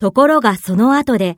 ところがその後で